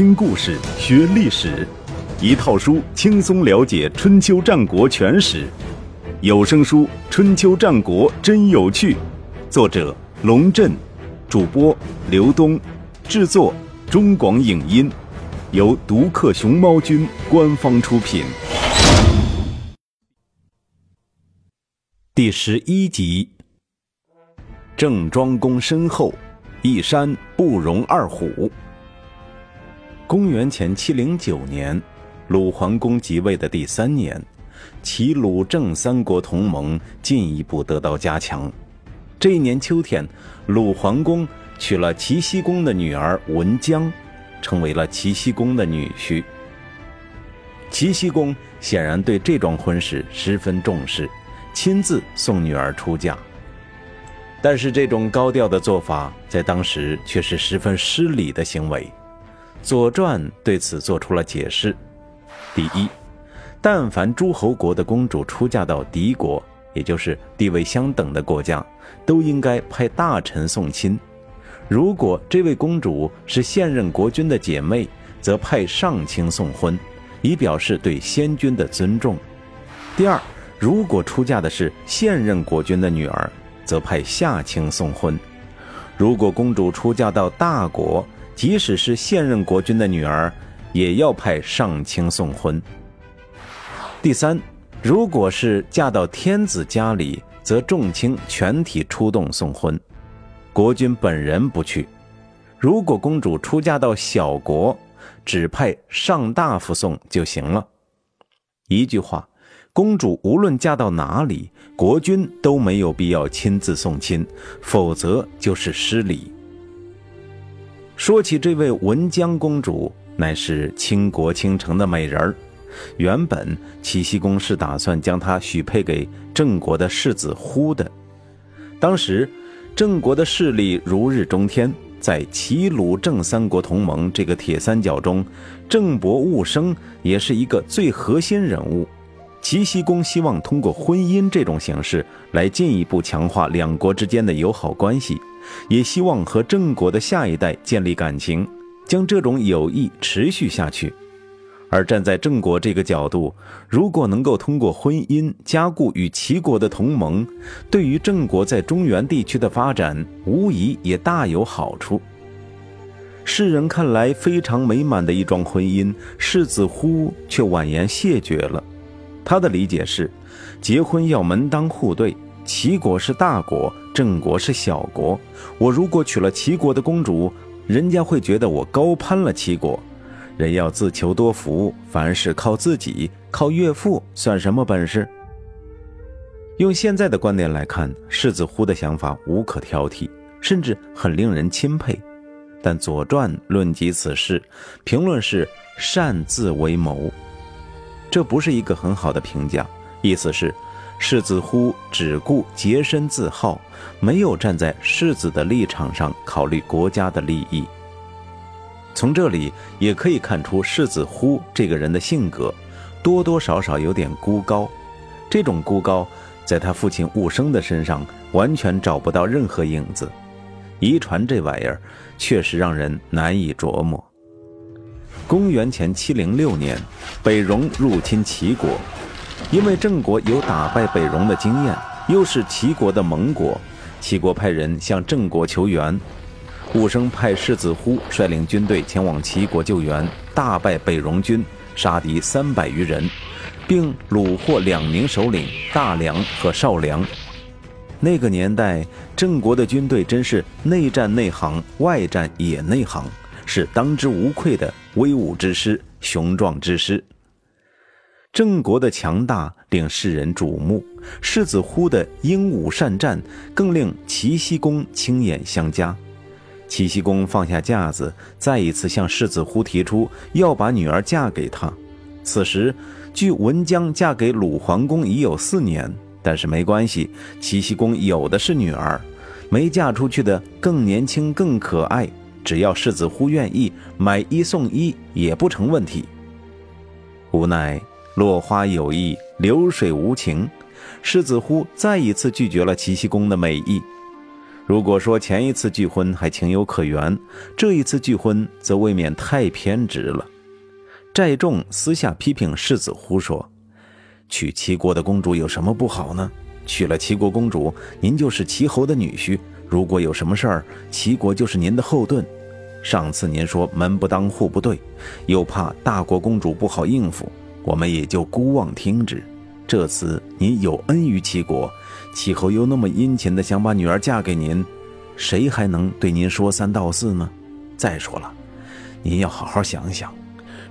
听故事学历史，一套书轻松了解春秋战国全史。有声书《春秋战国真有趣》，作者龙震，主播刘东，制作中广影音，由独克熊猫君官方出品。第十一集：郑庄公身后，一山不容二虎。公元前七零九年，鲁桓公即位的第三年，齐鲁郑三国同盟进一步得到加强。这一年秋天，鲁桓公娶了齐僖公的女儿文姜，成为了齐僖公的女婿。齐僖公显然对这桩婚事十分重视，亲自送女儿出嫁。但是这种高调的做法，在当时却是十分失礼的行为。《左传》对此做出了解释：第一，但凡诸侯国的公主出嫁到敌国，也就是地位相等的国家，都应该派大臣送亲；如果这位公主是现任国君的姐妹，则派上卿送婚，以表示对先君的尊重。第二，如果出嫁的是现任国君的女儿，则派下卿送婚；如果公主出嫁到大国，即使是现任国君的女儿，也要派上卿送婚。第三，如果是嫁到天子家里，则众卿全体出动送婚，国君本人不去。如果公主出嫁到小国，只派上大夫送就行了。一句话，公主无论嫁到哪里，国君都没有必要亲自送亲，否则就是失礼。说起这位文姜公主，乃是倾国倾城的美人儿。原本齐僖公是打算将她许配给郑国的世子忽的。当时郑国的势力如日中天，在齐鲁郑三国同盟这个铁三角中，郑伯务生也是一个最核心人物。齐僖公希望通过婚姻这种形式来进一步强化两国之间的友好关系。也希望和郑国的下一代建立感情，将这种友谊持续下去。而站在郑国这个角度，如果能够通过婚姻加固与齐国的同盟，对于郑国在中原地区的发展，无疑也大有好处。世人看来非常美满的一桩婚姻，世子忽却婉言谢绝了。他的理解是，结婚要门当户对。齐国是大国，郑国是小国。我如果娶了齐国的公主，人家会觉得我高攀了齐国。人要自求多福，凡事靠自己，靠岳父算什么本事？用现在的观点来看，世子乎的想法无可挑剔，甚至很令人钦佩。但《左传》论及此事，评论是擅自为谋，这不是一个很好的评价。意思是。世子忽只顾洁身自好，没有站在世子的立场上考虑国家的利益。从这里也可以看出世子忽这个人的性格，多多少少有点孤高。这种孤高，在他父亲务生的身上完全找不到任何影子。遗传这玩意儿，确实让人难以琢磨。公元前七零六年，北戎入侵齐国。因为郑国有打败北戎的经验，又是齐国的盟国，齐国派人向郑国求援。武生派世子忽率领军队前往齐国救援，大败北戎军，杀敌三百余人，并虏获两名首领大梁和少梁。那个年代，郑国的军队真是内战内行，外战也内行，是当之无愧的威武之师、雄壮之师。郑国的强大令世人瞩目，世子忽的英武善战更令齐僖公亲眼相加。齐僖公放下架子，再一次向世子忽提出要把女儿嫁给他。此时，距文姜嫁给鲁桓公已有四年，但是没关系，齐僖公有的是女儿，没嫁出去的更年轻更可爱，只要世子乎愿意买一送一也不成问题。无奈。落花有意，流水无情。世子乎再一次拒绝了齐僖公的美意。如果说前一次拒婚还情有可原，这一次拒婚则未免太偏执了。寨众私下批评世子呼说：“娶齐国的公主有什么不好呢？娶了齐国公主，您就是齐侯的女婿，如果有什么事儿，齐国就是您的后盾。上次您说门不当户不对，又怕大国公主不好应付，我们也就姑妄听之。这次您有恩于齐国。”齐侯又那么殷勤的想把女儿嫁给您，谁还能对您说三道四呢？再说了，您要好好想想，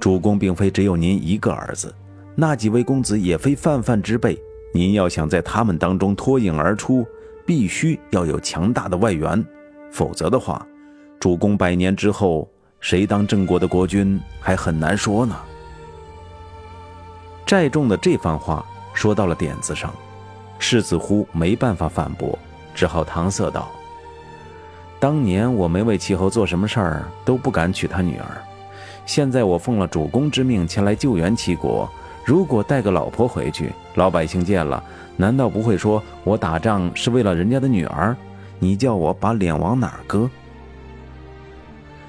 主公并非只有您一个儿子，那几位公子也非泛泛之辈。您要想在他们当中脱颖而出，必须要有强大的外援，否则的话，主公百年之后谁当郑国的国君还很难说呢。寨众的这番话说到了点子上。世子乎没办法反驳，只好搪塞道：“当年我没为齐侯做什么事儿，都不敢娶他女儿。现在我奉了主公之命前来救援齐国，如果带个老婆回去，老百姓见了，难道不会说我打仗是为了人家的女儿？你叫我把脸往哪儿搁？”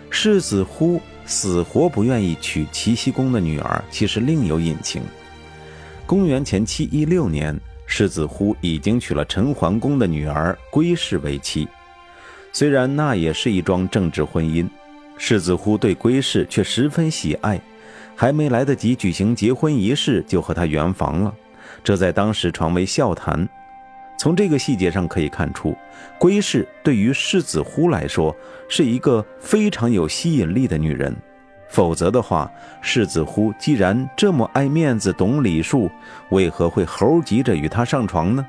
世子乎死活不愿意娶齐僖公的女儿，其实另有隐情。公元前七一六年。世子乎已经娶了陈桓公的女儿归氏为妻，虽然那也是一桩政治婚姻，世子乎对归氏却十分喜爱，还没来得及举行结婚仪式，就和她圆房了，这在当时传为笑谈。从这个细节上可以看出，归氏对于世子乎来说是一个非常有吸引力的女人。否则的话，世子乎既然这么爱面子、懂礼数，为何会猴急着与他上床呢？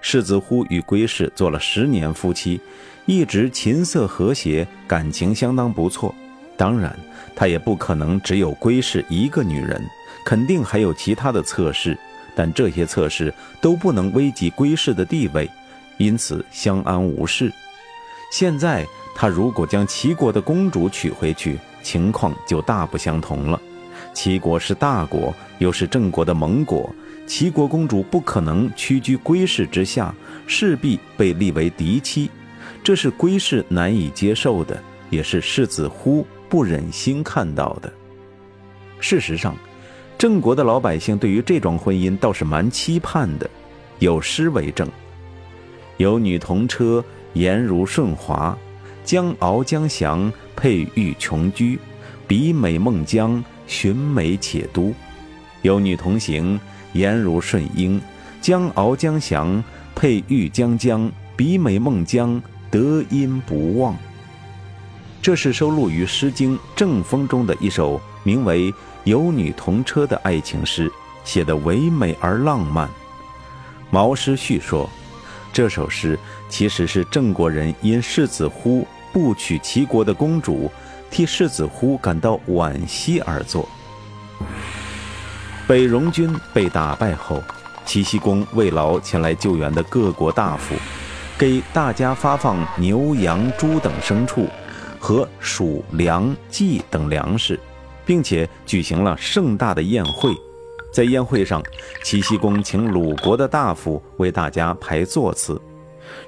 世子乎与归氏做了十年夫妻，一直琴瑟和谐，感情相当不错。当然，他也不可能只有归氏一个女人，肯定还有其他的侧室，但这些测试都不能危及归氏的地位，因此相安无事。现在他如果将齐国的公主娶回去，情况就大不相同了。齐国是大国，又是郑国的盟国，齐国公主不可能屈居归氏之下，势必被立为嫡妻，这是归氏难以接受的，也是世子乎不忍心看到的。事实上，郑国的老百姓对于这桩婚姻倒是蛮期盼的，有诗为证：“有女同车，颜如舜华。”将敖将翔，佩玉琼居，比美孟姜，寻美且都。有女同行，颜如舜英。将敖将翔，佩玉将将，比美孟姜，德音不忘。这是收录于《诗经·正风》中的一首名为《有女同车》的爱情诗，写得唯美而浪漫。毛诗序说，这首诗其实是郑国人因世子乎。不娶齐国的公主，替世子乎感到惋惜而作。北戎军被打败后，齐僖公慰劳前来救援的各国大夫，给大家发放牛羊猪等牲畜和黍粮稷等粮食，并且举行了盛大的宴会。在宴会上，齐僖公请鲁国的大夫为大家排座次。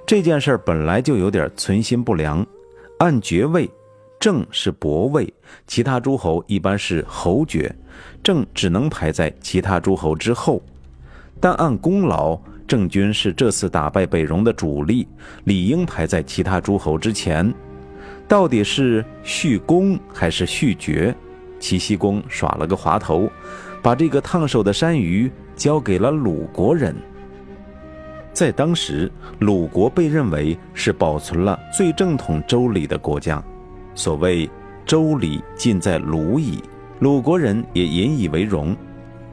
这件事本来就有点存心不良。按爵位，郑是伯位，其他诸侯一般是侯爵，郑只能排在其他诸侯之后。但按功劳，郑军是这次打败北戎的主力，理应排在其他诸侯之前。到底是续功还是续爵？齐僖公耍了个滑头，把这个烫手的山芋交给了鲁国人。在当时，鲁国被认为是保存了最正统周礼的国家。所谓“周礼尽在鲁矣”，鲁国人也引以为荣。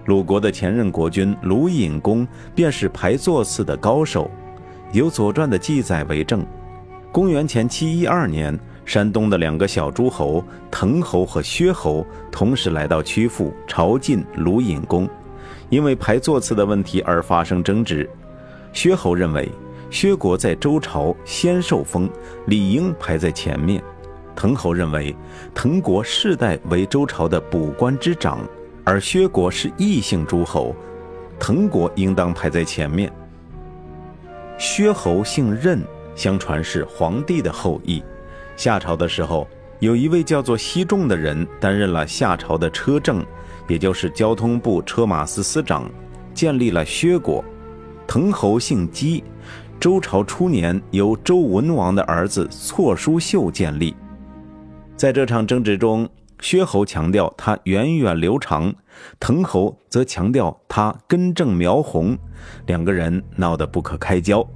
鲁国的前任国君鲁隐公便是排座次的高手，有《左传》的记载为证。公元前七一二年，山东的两个小诸侯滕侯和薛侯同时来到曲阜朝觐鲁隐公，因为排座次的问题而发生争执。薛侯认为，薛国在周朝先受封，理应排在前面；滕侯认为，滕国世代为周朝的补官之长，而薛国是异姓诸侯，滕国应当排在前面。薛侯姓任，相传是皇帝的后裔。夏朝的时候，有一位叫做西仲的人担任了夏朝的车政，也就是交通部车马司司长，建立了薛国。滕侯姓姬，周朝初年由周文王的儿子错叔秀建立。在这场争执中，薛侯强调他源远流长，滕侯则强调他根正苗红，两个人闹得不可开交。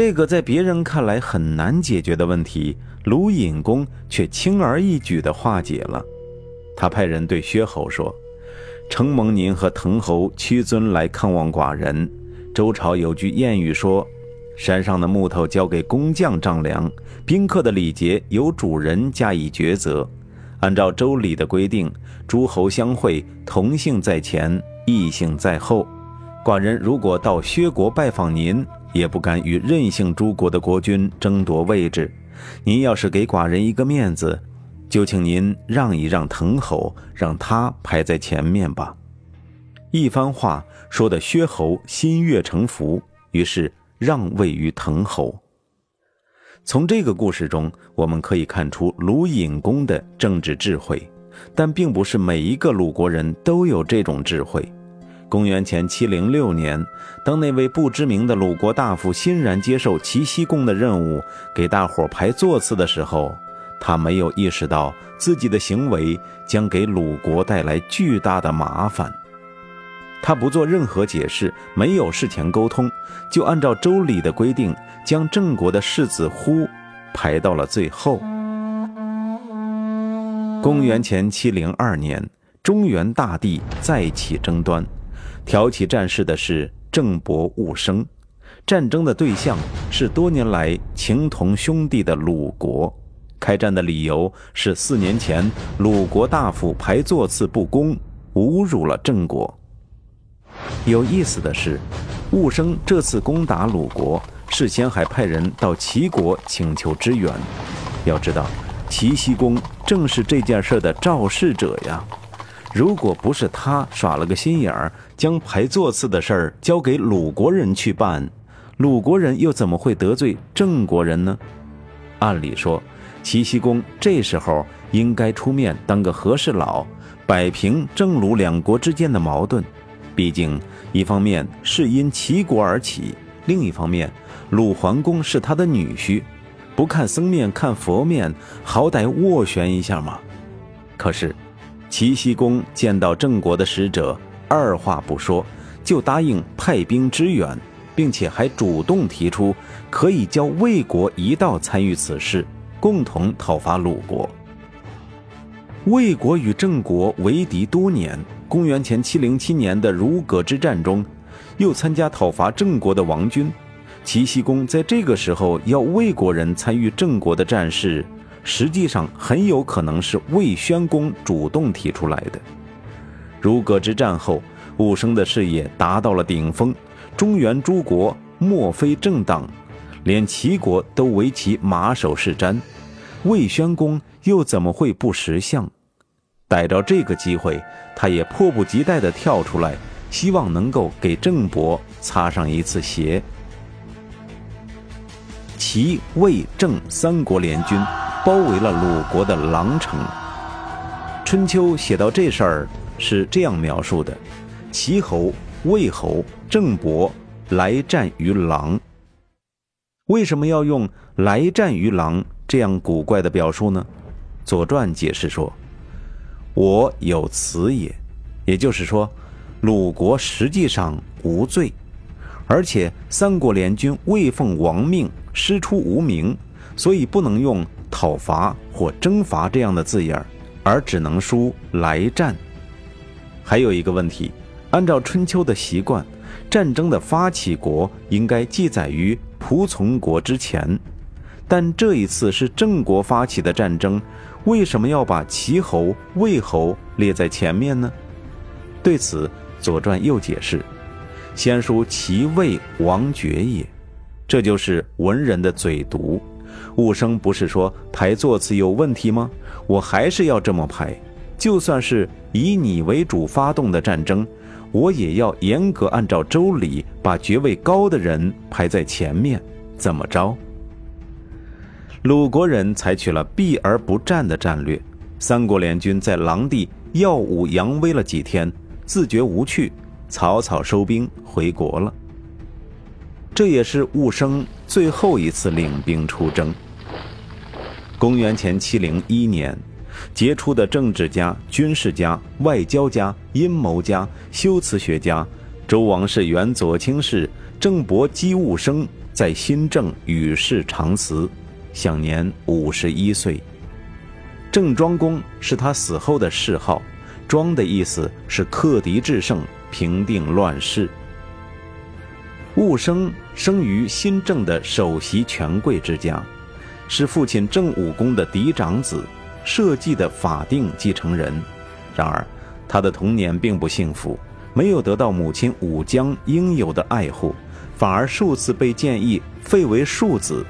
这个在别人看来很难解决的问题，鲁隐公却轻而易举地化解了。他派人对薛侯说：“承蒙您和滕侯屈尊来看望寡人。周朝有句谚语说。”山上的木头交给工匠丈量，宾客的礼节由主人加以抉择。按照周礼的规定，诸侯相会，同姓在前，异姓在后。寡人如果到薛国拜访您，也不敢与任性诸国的国君争夺位置。您要是给寡人一个面子，就请您让一让滕侯，让他排在前面吧。一番话说的薛侯心悦诚服，于是。让位于滕侯。从这个故事中，我们可以看出鲁隐公的政治智慧，但并不是每一个鲁国人都有这种智慧。公元前七零六年，当那位不知名的鲁国大夫欣然接受齐僖公的任务，给大伙排座次的时候，他没有意识到自己的行为将给鲁国带来巨大的麻烦。他不做任何解释，没有事前沟通，就按照周礼的规定，将郑国的世子忽排到了最后。公元前七零二年，中原大地再起争端，挑起战事的是郑伯戊生，战争的对象是多年来情同兄弟的鲁国。开战的理由是四年前鲁国大夫排座次不公，侮辱了郑国。有意思的是，戊生这次攻打鲁国，事先还派人到齐国请求支援。要知道，齐僖公正是这件事的肇事者呀。如果不是他耍了个心眼儿，将排座次的事儿交给鲁国人去办，鲁国人又怎么会得罪郑国人呢？按理说，齐僖公这时候应该出面当个和事佬，摆平郑鲁两国之间的矛盾。毕竟，一方面是因齐国而起，另一方面，鲁桓公是他的女婿，不看僧面看佛面，好歹斡旋一下嘛。可是，齐僖公见到郑国的使者，二话不说就答应派兵支援，并且还主动提出可以叫魏国一道参与此事，共同讨伐鲁国。魏国与郑国为敌多年。公元前七零七年的如葛之战中，又参加讨伐郑国的王军，齐僖公在这个时候要魏国人参与郑国的战事，实际上很有可能是魏宣公主动提出来的。如葛之战后，武生的事业达到了顶峰，中原诸国莫非正当，连齐国都为其马首是瞻，魏宣公又怎么会不识相？逮着这个机会，他也迫不及待地跳出来，希望能够给郑伯擦上一次鞋。齐、魏、郑三国联军包围了鲁国的狼城。春秋写到这事儿是这样描述的：齐侯、魏侯、郑伯来战于狼。为什么要用“来战于狼”这样古怪的表述呢？《左传》解释说。我有此也，也就是说，鲁国实际上无罪，而且三国联军未奉王命，师出无名，所以不能用讨伐或征伐这样的字眼而只能输来战。还有一个问题，按照春秋的习惯，战争的发起国应该记载于仆从国之前，但这一次是郑国发起的战争。为什么要把齐侯、魏侯列在前面呢？对此，《左传》又解释：“先书齐魏王爵也。”这就是文人的嘴毒。武生不是说排座次有问题吗？我还是要这么排。就算是以你为主发动的战争，我也要严格按照周礼，把爵位高的人排在前面，怎么着？鲁国人采取了避而不战的战略，三国联军在狼地耀武扬威了几天，自觉无趣，草草收兵回国了。这也是寤生最后一次领兵出征。公元前七零一年。杰出的政治家、军事家、外交家、阴谋家、修辞学家，周王室原左卿士郑伯姬寤生在新郑与世长辞，享年五十一岁。郑庄公是他死后的谥号，庄的意思是克敌制胜、平定乱世。寤生生于新政的首席权贵之家，是父亲郑武公的嫡长子。社稷的法定继承人，然而他的童年并不幸福，没有得到母亲武姜应有的爱护，反而数次被建议废为庶子。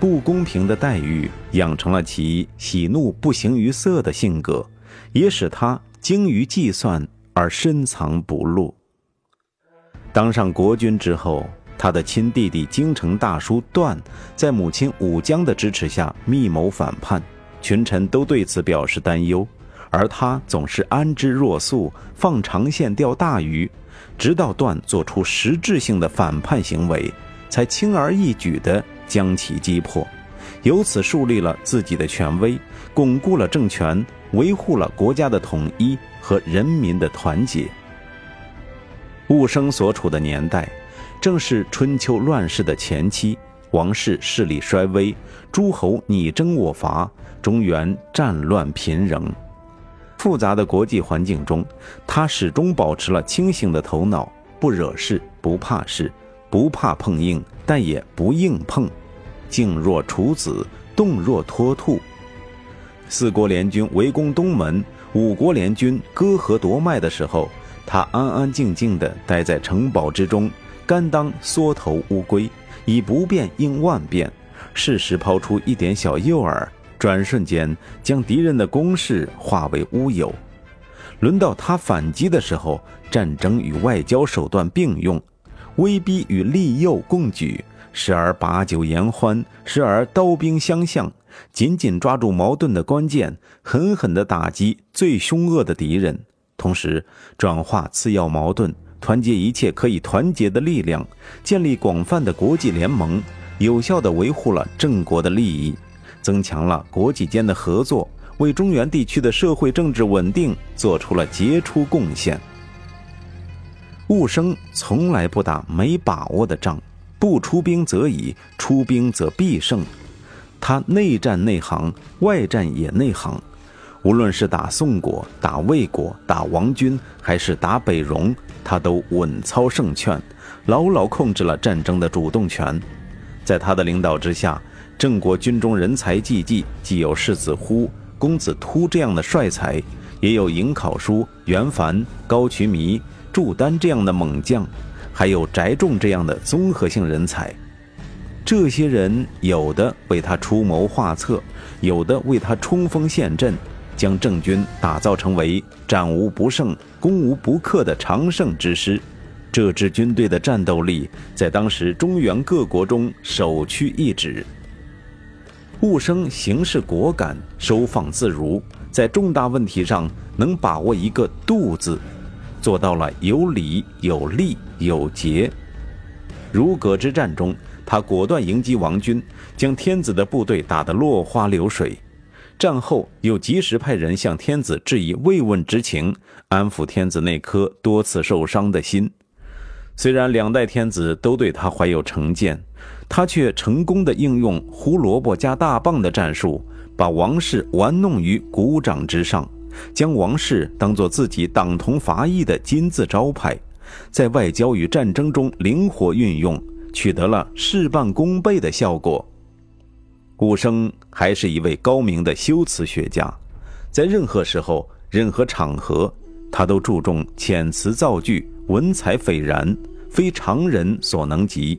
不公平的待遇养成了其喜怒不形于色的性格，也使他精于计算而深藏不露。当上国君之后，他的亲弟弟京城大叔段，在母亲武姜的支持下密谋反叛。群臣都对此表示担忧，而他总是安之若素，放长线钓大鱼，直到段做出实质性的反叛行为，才轻而易举地将其击破，由此树立了自己的权威，巩固了政权，维护了国家的统一和人民的团结。寤生所处的年代，正是春秋乱世的前期。王室势力衰微，诸侯你争我伐，中原战乱频仍。复杂的国际环境中，他始终保持了清醒的头脑，不惹事，不怕事，不怕碰硬，但也不硬碰。静若处子，动若脱兔。四国联军围攻东门，五国联军割河夺脉的时候，他安安静静地待在城堡之中，甘当缩头乌龟。以不变应万变，适时抛出一点小诱饵，转瞬间将敌人的攻势化为乌有。轮到他反击的时候，战争与外交手段并用，威逼与利诱共举，时而把酒言欢，时而刀兵相向，紧紧抓住矛盾的关键，狠狠地打击最凶恶的敌人，同时转化次要矛盾。团结一切可以团结的力量，建立广泛的国际联盟，有效地维护了郑国的利益，增强了国际间的合作，为中原地区的社会政治稳定做出了杰出贡献。务生从来不打没把握的仗，不出兵则已，出兵则必胜。他内战内行，外战也内行。无论是打宋国、打魏国、打王军，还是打北戎，他都稳操胜券，牢牢控制了战争的主动权。在他的领导之下，郑国军中人才济济，既有世子忽、公子突这样的帅才，也有颍考叔、袁凡、高渠弥、祝丹这样的猛将，还有翟仲这样的综合性人才。这些人有的为他出谋划策，有的为他冲锋陷阵。将郑军打造成为战无不胜、攻无不克的常胜之师，这支军队的战斗力在当时中原各国中首屈一指。寤生行事果敢、收放自如，在重大问题上能把握一个“度”字，做到了有理、有利、有节。如葛之战中，他果断迎击王军，将天子的部队打得落花流水。战后又及时派人向天子致以慰问之情，安抚天子那颗多次受伤的心。虽然两代天子都对他怀有成见，他却成功的应用胡萝卜加大棒的战术，把王室玩弄于股掌之上，将王室当作自己党同伐异的金字招牌，在外交与战争中灵活运用，取得了事半功倍的效果。寤生还是一位高明的修辞学家，在任何时候、任何场合，他都注重遣词造句，文采斐然，非常人所能及。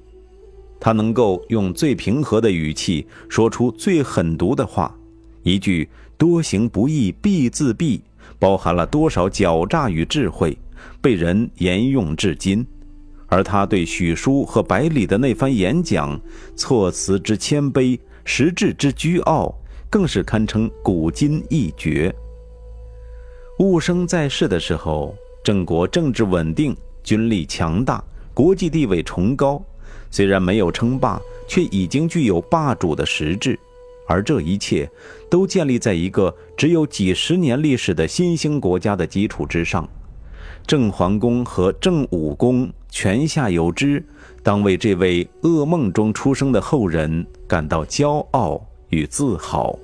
他能够用最平和的语气说出最狠毒的话，一句“多行不义必自毙”，包含了多少狡诈与智慧，被人沿用至今。而他对许叔和百里的那番演讲，措辞之谦卑，实质之倨傲，更是堪称古今一绝。雾生在世的时候，郑国政治稳定，军力强大，国际地位崇高。虽然没有称霸，却已经具有霸主的实质。而这一切，都建立在一个只有几十年历史的新兴国家的基础之上。郑桓公和郑武公泉下有知，当为这位噩梦中出生的后人感到骄傲与自豪。